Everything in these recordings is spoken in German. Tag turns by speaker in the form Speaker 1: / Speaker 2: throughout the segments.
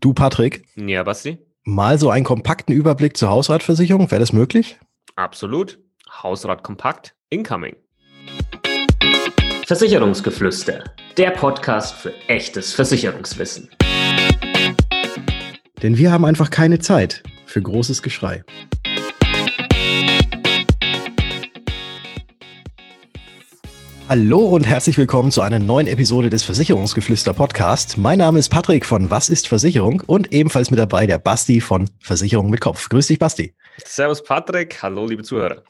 Speaker 1: Du, Patrick.
Speaker 2: Ja, Basti.
Speaker 1: Mal so einen kompakten Überblick zur Hausratversicherung. Wäre das möglich?
Speaker 2: Absolut. Hausrat kompakt, incoming. Versicherungsgeflüster. Der Podcast für echtes Versicherungswissen.
Speaker 1: Denn wir haben einfach keine Zeit für großes Geschrei. Hallo und herzlich willkommen zu einer neuen Episode des Versicherungsgeflüster Podcast. Mein Name ist Patrick von Was ist Versicherung und ebenfalls mit dabei der Basti von Versicherung mit Kopf. Grüß dich, Basti.
Speaker 2: Servus, Patrick. Hallo, liebe Zuhörer.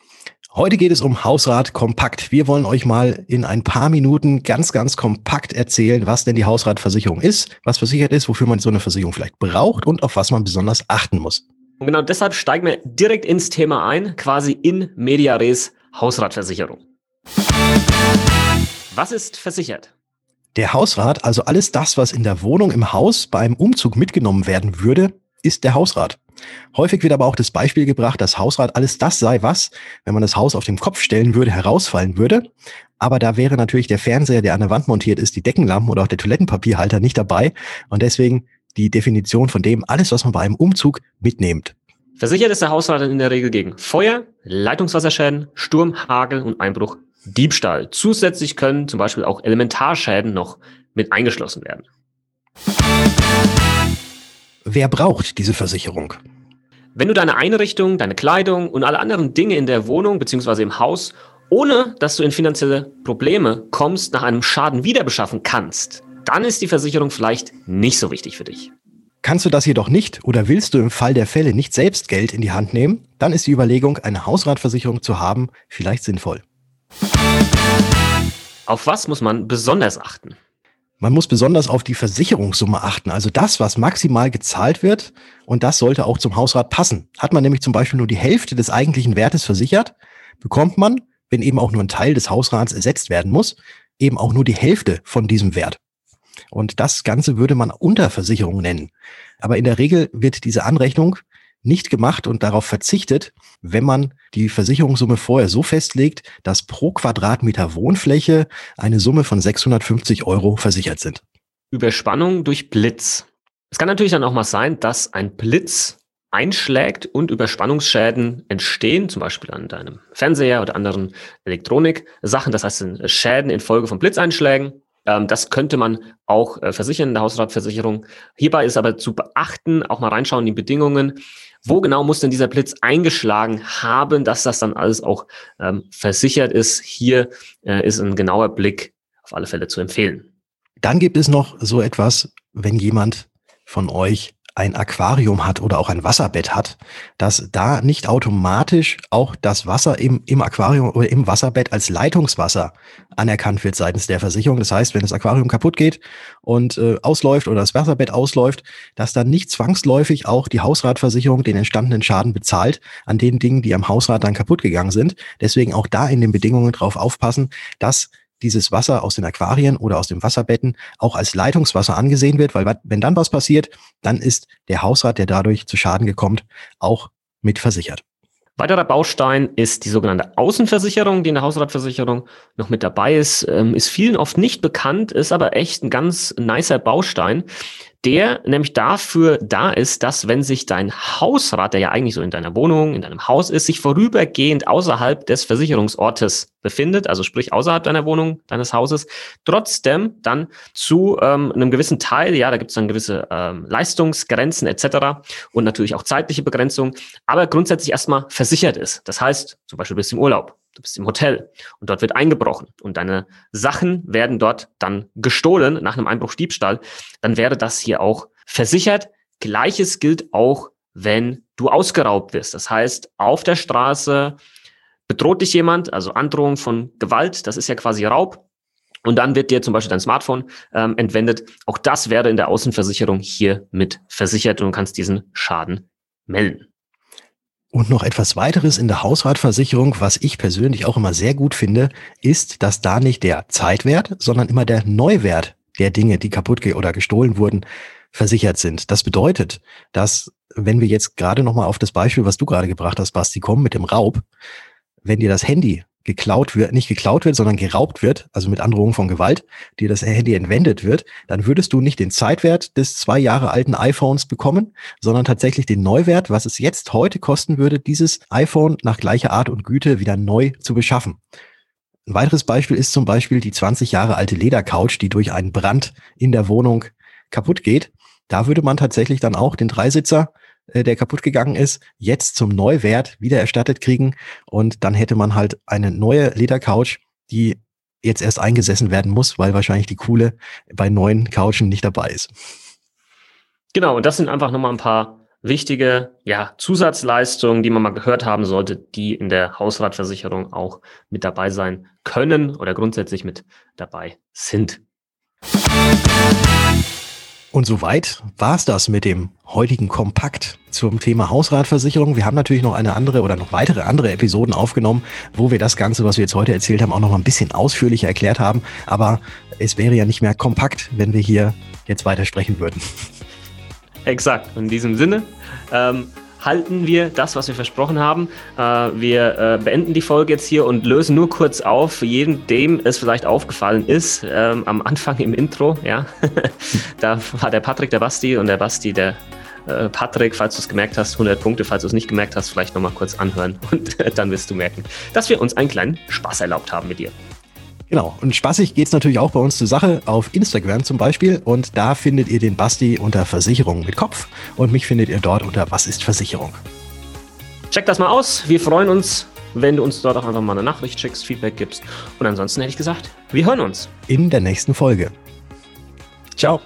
Speaker 1: Heute geht es um Hausrat kompakt. Wir wollen euch mal in ein paar Minuten ganz, ganz kompakt erzählen, was denn die Hausratversicherung ist, was versichert ist, wofür man so eine Versicherung vielleicht braucht und auf was man besonders achten muss.
Speaker 2: Und genau deshalb steigen wir direkt ins Thema ein, quasi in Media Res Hausratversicherung. Was ist versichert?
Speaker 1: Der Hausrat, also alles das, was in der Wohnung im Haus bei einem Umzug mitgenommen werden würde, ist der Hausrat. Häufig wird aber auch das Beispiel gebracht, dass Hausrat alles das sei, was, wenn man das Haus auf den Kopf stellen würde, herausfallen würde. Aber da wäre natürlich der Fernseher, der an der Wand montiert ist, die Deckenlampen oder auch der Toilettenpapierhalter nicht dabei. Und deswegen die Definition von dem, alles, was man bei einem Umzug mitnimmt.
Speaker 2: Versichert ist der Hausrat in der Regel gegen Feuer, Leitungswasserschäden, Sturm, Hagel und Einbruch Diebstahl. Zusätzlich können zum Beispiel auch Elementarschäden noch mit eingeschlossen werden.
Speaker 1: Wer braucht diese Versicherung?
Speaker 2: Wenn du deine Einrichtung, deine Kleidung und alle anderen Dinge in der Wohnung bzw. im Haus, ohne dass du in finanzielle Probleme kommst, nach einem Schaden wieder beschaffen kannst, dann ist die Versicherung vielleicht nicht so wichtig für dich.
Speaker 1: Kannst du das jedoch nicht oder willst du im Fall der Fälle nicht selbst Geld in die Hand nehmen, dann ist die Überlegung, eine Hausratversicherung zu haben, vielleicht sinnvoll.
Speaker 2: Auf was muss man besonders achten?
Speaker 1: Man muss besonders auf die Versicherungssumme achten, also das, was maximal gezahlt wird und das sollte auch zum Hausrat passen. Hat man nämlich zum Beispiel nur die Hälfte des eigentlichen Wertes versichert, bekommt man, wenn eben auch nur ein Teil des Hausrats ersetzt werden muss, eben auch nur die Hälfte von diesem Wert. Und das Ganze würde man Unterversicherung nennen. Aber in der Regel wird diese Anrechnung nicht gemacht und darauf verzichtet, wenn man die Versicherungssumme vorher so festlegt, dass pro Quadratmeter Wohnfläche eine Summe von 650 Euro versichert sind.
Speaker 2: Überspannung durch Blitz. Es kann natürlich dann auch mal sein, dass ein Blitz einschlägt und Überspannungsschäden entstehen, zum Beispiel an deinem Fernseher oder anderen Elektroniksachen. Das heißt, Schäden infolge von Blitzeinschlägen. Ähm, das könnte man auch äh, versichern in der Hausratversicherung. Hierbei ist aber zu beachten, auch mal reinschauen in die Bedingungen. Wo genau muss denn dieser Blitz eingeschlagen haben, dass das dann alles auch ähm, versichert ist? Hier äh, ist ein genauer Blick auf alle Fälle zu empfehlen.
Speaker 1: Dann gibt es noch so etwas, wenn jemand von euch ein Aquarium hat oder auch ein Wasserbett hat, dass da nicht automatisch auch das Wasser im, im Aquarium oder im Wasserbett als Leitungswasser anerkannt wird seitens der Versicherung. Das heißt, wenn das Aquarium kaputt geht und äh, ausläuft oder das Wasserbett ausläuft, dass dann nicht zwangsläufig auch die Hausratversicherung den entstandenen Schaden bezahlt an den Dingen, die am Hausrat dann kaputt gegangen sind. Deswegen auch da in den Bedingungen drauf aufpassen, dass dieses Wasser aus den Aquarien oder aus den Wasserbetten auch als Leitungswasser angesehen wird, weil wenn dann was passiert, dann ist der Hausrat, der dadurch zu Schaden gekommen, auch mit versichert.
Speaker 2: Weiterer Baustein ist die sogenannte Außenversicherung, die in der Hausratversicherung noch mit dabei ist. Ähm, ist vielen oft nicht bekannt, ist aber echt ein ganz nicer Baustein der nämlich dafür da ist, dass wenn sich dein Hausrat, der ja eigentlich so in deiner Wohnung, in deinem Haus ist, sich vorübergehend außerhalb des Versicherungsortes befindet, also sprich außerhalb deiner Wohnung, deines Hauses, trotzdem dann zu ähm, einem gewissen Teil, ja, da gibt es dann gewisse ähm, Leistungsgrenzen etc. und natürlich auch zeitliche Begrenzungen, aber grundsätzlich erstmal versichert ist. Das heißt, zum Beispiel bist du im Urlaub, du bist im Hotel und dort wird eingebrochen und deine Sachen werden dort dann gestohlen nach einem Einbruch Diebstahl, dann wäre das hier auch versichert. Gleiches gilt auch, wenn du ausgeraubt wirst. Das heißt, auf der Straße bedroht dich jemand, also Androhung von Gewalt, das ist ja quasi Raub. Und dann wird dir zum Beispiel dein Smartphone ähm, entwendet. Auch das wäre in der Außenversicherung hier mit versichert und du kannst diesen Schaden melden.
Speaker 1: Und noch etwas weiteres in der Hausratversicherung, was ich persönlich auch immer sehr gut finde, ist, dass da nicht der Zeitwert, sondern immer der Neuwert der Dinge, die kaputt oder gestohlen wurden, versichert sind. Das bedeutet, dass wenn wir jetzt gerade nochmal auf das Beispiel, was du gerade gebracht hast, Basti, kommen mit dem Raub, wenn dir das Handy geklaut wird, nicht geklaut wird, sondern geraubt wird, also mit Androhung von Gewalt, dir das Handy entwendet wird, dann würdest du nicht den Zeitwert des zwei Jahre alten iPhones bekommen, sondern tatsächlich den Neuwert, was es jetzt heute kosten würde, dieses iPhone nach gleicher Art und Güte wieder neu zu beschaffen. Ein weiteres Beispiel ist zum Beispiel die 20 Jahre alte Ledercouch, die durch einen Brand in der Wohnung kaputt geht. Da würde man tatsächlich dann auch den Dreisitzer äh, der kaputt gegangen ist, jetzt zum Neuwert wieder erstattet kriegen. Und dann hätte man halt eine neue Ledercouch, die jetzt erst eingesessen werden muss, weil wahrscheinlich die coole bei neuen Couchen nicht dabei ist.
Speaker 2: Genau, und das sind einfach nochmal ein paar wichtige ja, Zusatzleistungen, die man mal gehört haben sollte, die in der Hausratversicherung auch mit dabei sein können oder grundsätzlich mit dabei sind.
Speaker 1: Und soweit war es das mit dem heutigen Kompakt zum Thema Hausratversicherung. Wir haben natürlich noch eine andere oder noch weitere andere Episoden aufgenommen, wo wir das Ganze, was wir jetzt heute erzählt haben, auch noch mal ein bisschen ausführlicher erklärt haben. Aber es wäre ja nicht mehr kompakt, wenn wir hier jetzt weiter sprechen würden.
Speaker 2: Exakt. In diesem Sinne ähm, halten wir das, was wir versprochen haben. Äh, wir äh, beenden die Folge jetzt hier und lösen nur kurz auf, für jeden, dem es vielleicht aufgefallen ist, ähm, am Anfang im Intro, ja, da war der Patrick der Basti und der Basti der äh, Patrick, falls du es gemerkt hast, 100 Punkte, falls du es nicht gemerkt hast, vielleicht nochmal kurz anhören und dann wirst du merken, dass wir uns einen kleinen Spaß erlaubt haben mit dir.
Speaker 1: Genau. Und spaßig geht's natürlich auch bei uns zur Sache auf Instagram zum Beispiel. Und da findet ihr den Basti unter Versicherung mit Kopf und mich findet ihr dort unter Was ist Versicherung.
Speaker 2: Check das mal aus. Wir freuen uns, wenn du uns dort auch einfach mal eine Nachricht schickst, Feedback gibst. Und ansonsten hätte ich gesagt, wir hören uns.
Speaker 1: In der nächsten Folge.
Speaker 2: Ciao.